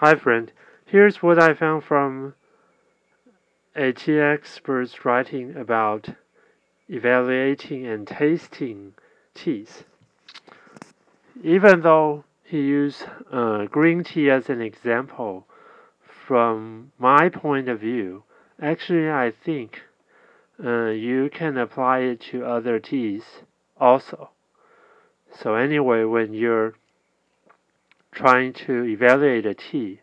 Hi friend, here's what I found from a tea expert's writing about evaluating and tasting teas. Even though he used uh, green tea as an example, from my point of view, actually I think uh, you can apply it to other teas also. So anyway, when you're trying to evaluate a tea,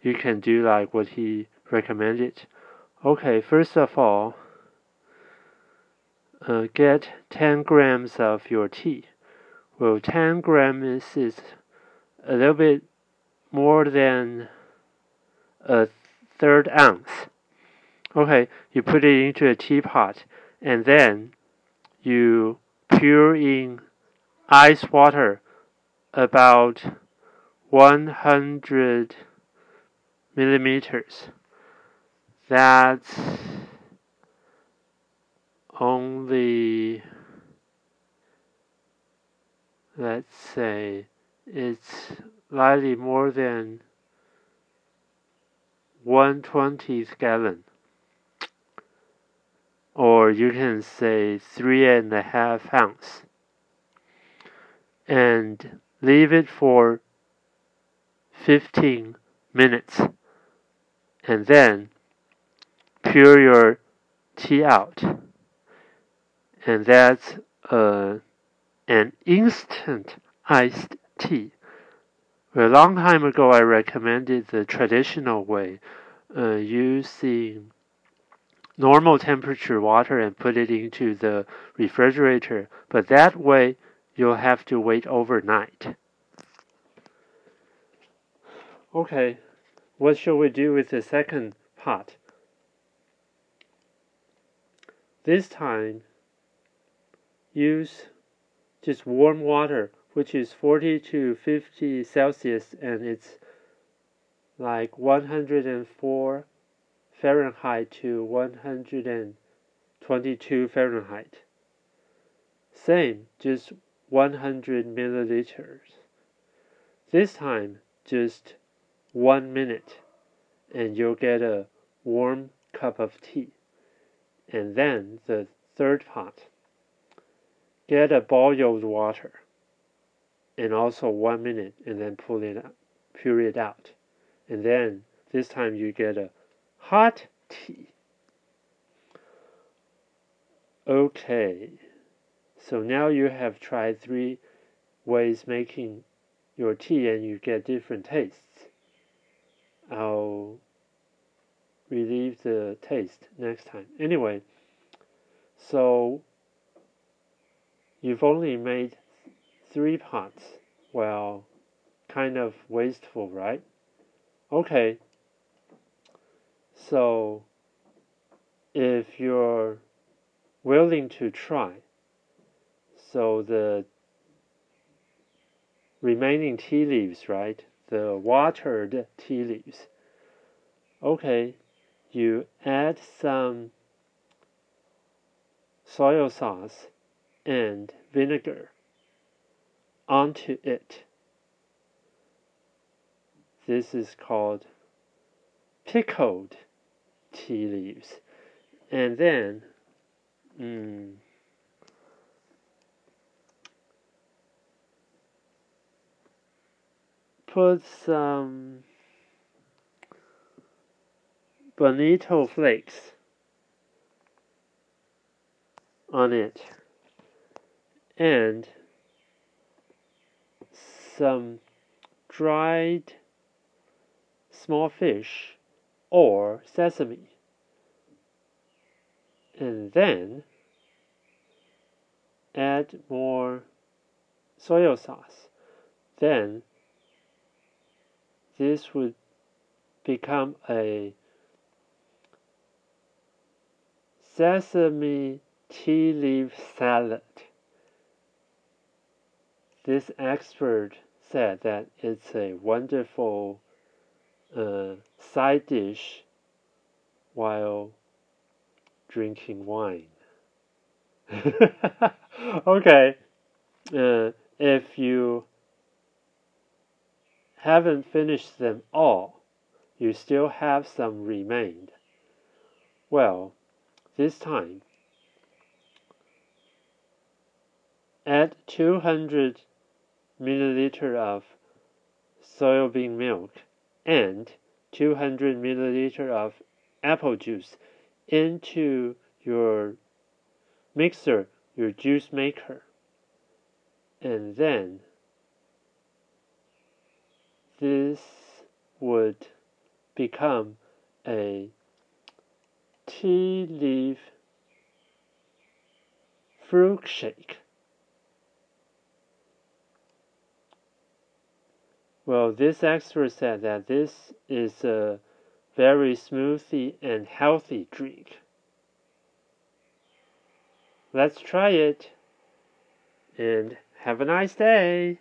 you can do like what he recommended. Okay, first of all, uh, get 10 grams of your tea. Well, 10 grams is a little bit more than a third ounce. Okay, you put it into a teapot and then you pour in ice water about 100 milliliters. That's only, let's say, it's slightly more than 120th gallon or you can say three and a half ounce and leave it for 15 minutes. And then pour your tea out. And that's uh, an instant iced tea. A long time ago I recommended the traditional way uh, using normal temperature water and put it into the refrigerator, but that way you'll have to wait overnight. Okay, what shall we do with the second pot? This time, use just warm water, which is 40 to 50 Celsius, and it's like 104 Fahrenheit to 122 Fahrenheit. Same, just 100 milliliters. This time, just one minute, and you'll get a warm cup of tea. And then the third pot. Get a boiled water, and also one minute, and then pull it out, pour it out. And then this time you get a hot tea. Okay, so now you have tried three ways making your tea and you get different tastes. I'll relieve the taste next time. Anyway, so you've only made three pots. Well, kind of wasteful, right? Okay, so, if you're willing to try, so the remaining tea leaves, right? The watered tea leaves. Okay, you add some soy sauce and vinegar onto it. This is called pickled tea leaves. And then, mm, put some bonito flakes on it and some dried small fish or sesame. And then add more soy sauce. Then this would become a sesame tea leaf salad. This expert said that it's a wonderful a side dish while drinking wine. okay, uh, if you haven't finished them all, you still have some remained. Well, this time, add 200 milliliter of soybean milk and 200 milliliter of apple juice into your mixer, your juice maker. And then this would become a tea leaf fruit shake. Well, this expert said that this is a very smoothie and healthy drink. Let's try it and have a nice day.